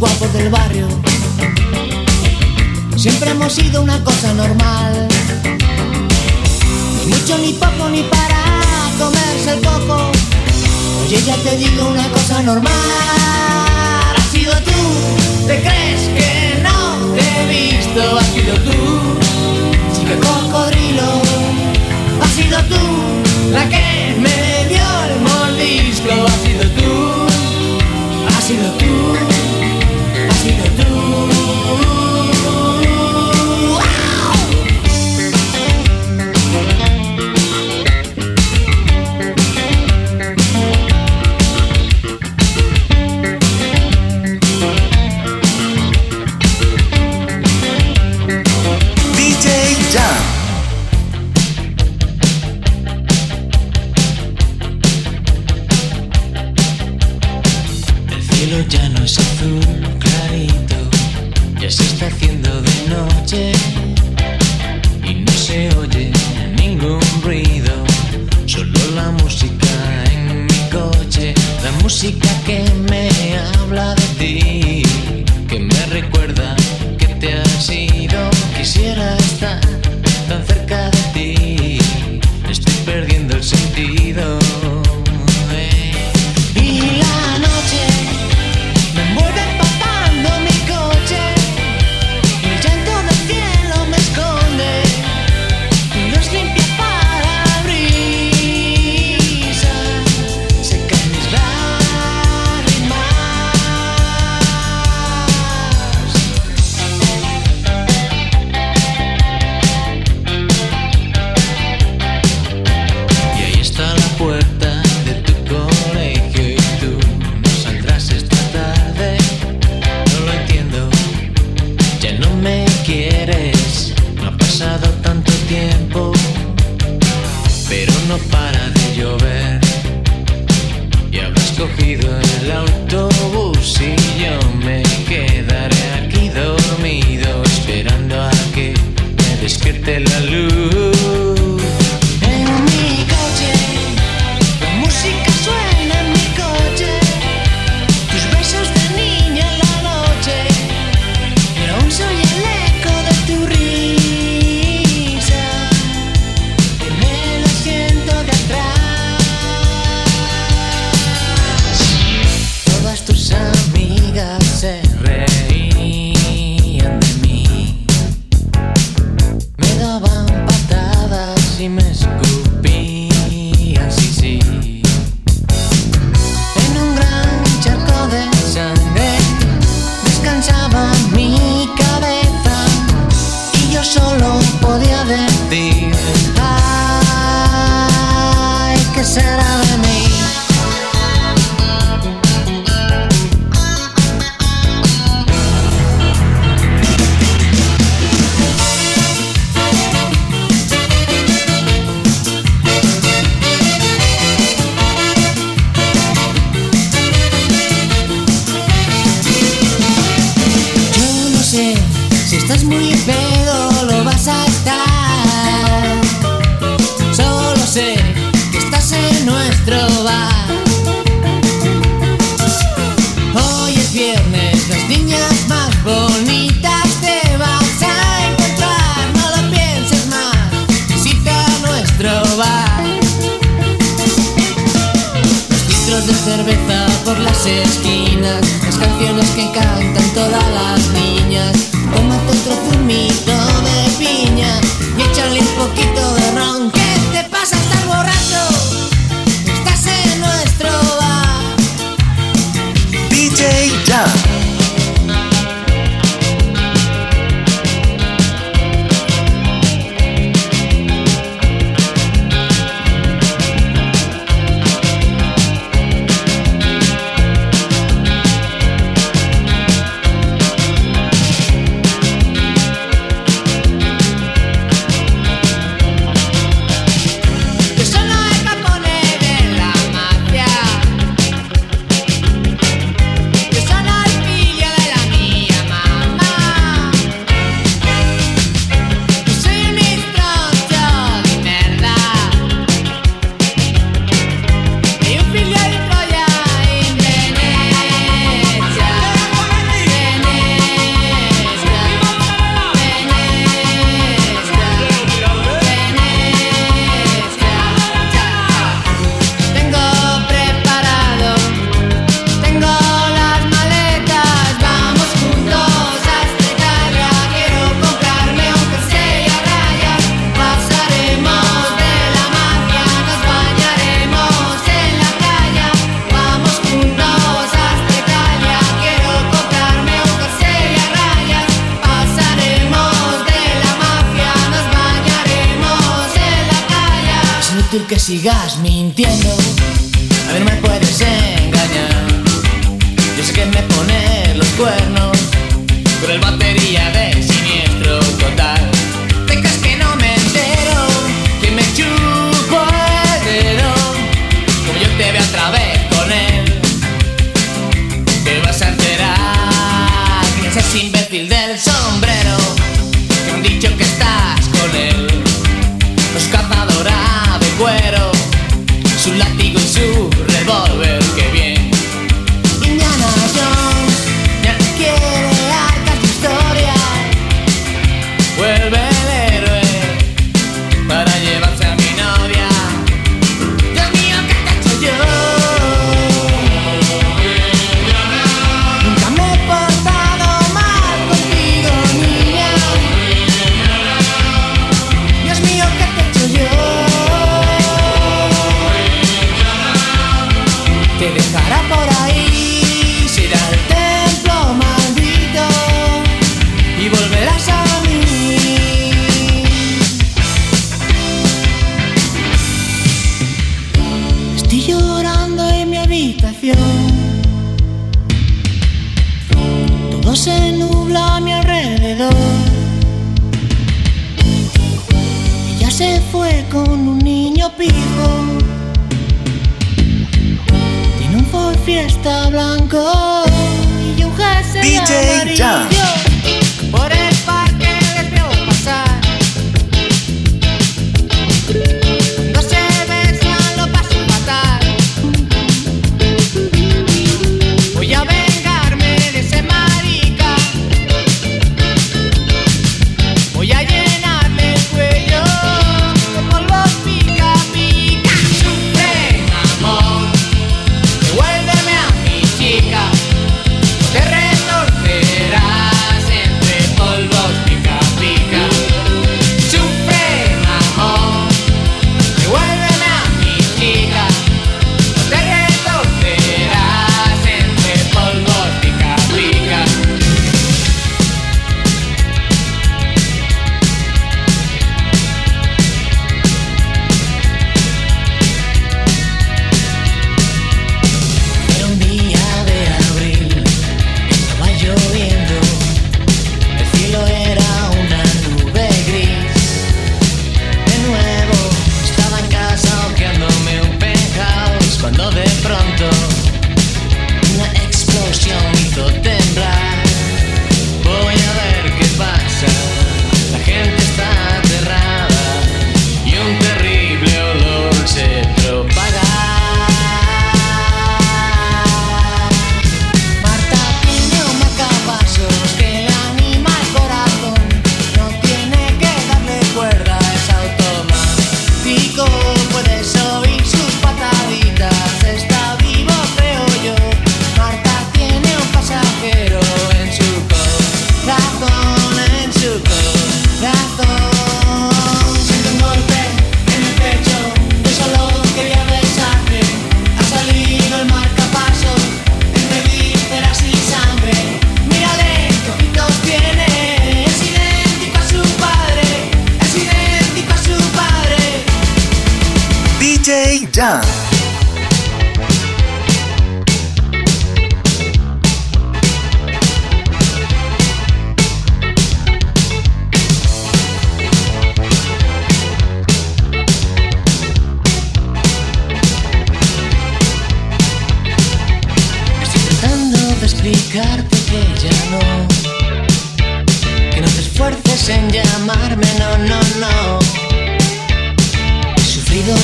guapos del barrio. Siempre hemos sido una cosa normal. Ni mucho, ni poco, ni para comerse el coco. Oye, ya te digo una cosa normal. se está haciendo de noche. Y no se oye ningún ruido, solo la música en mi coche, la música que me habla de ti, que me recuerda que te has ido, quisiera estar tan cerca de ti, estoy perdiendo el sentido. recogido en la mesmo e bem. échale un poquito de ron. fácil que sigas mintiendo. A mí no me puedes engañar. Yo sé que me pones los cuernos pero el batería de siniestro total. ¿Te que no me entero? Que me chupo el dedo. Como yo te veo otra vez con él, te vas a enterar. Que es así fiesta blanco y un DJ amarillo.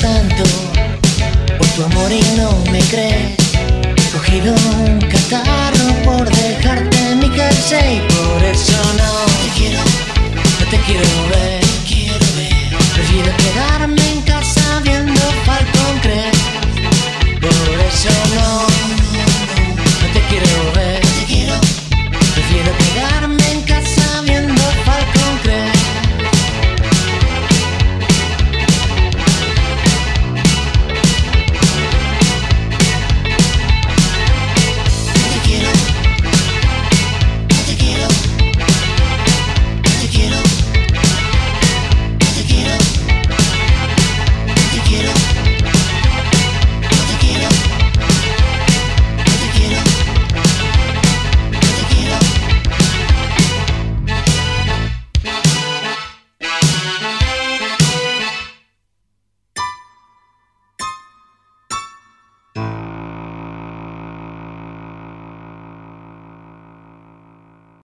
tanto por tu amor y no me crees. He Cogido un catarro por dejarte en mi casa y por eso no te quiero, no te quiero ver. Quiero ver, prefiero quedar.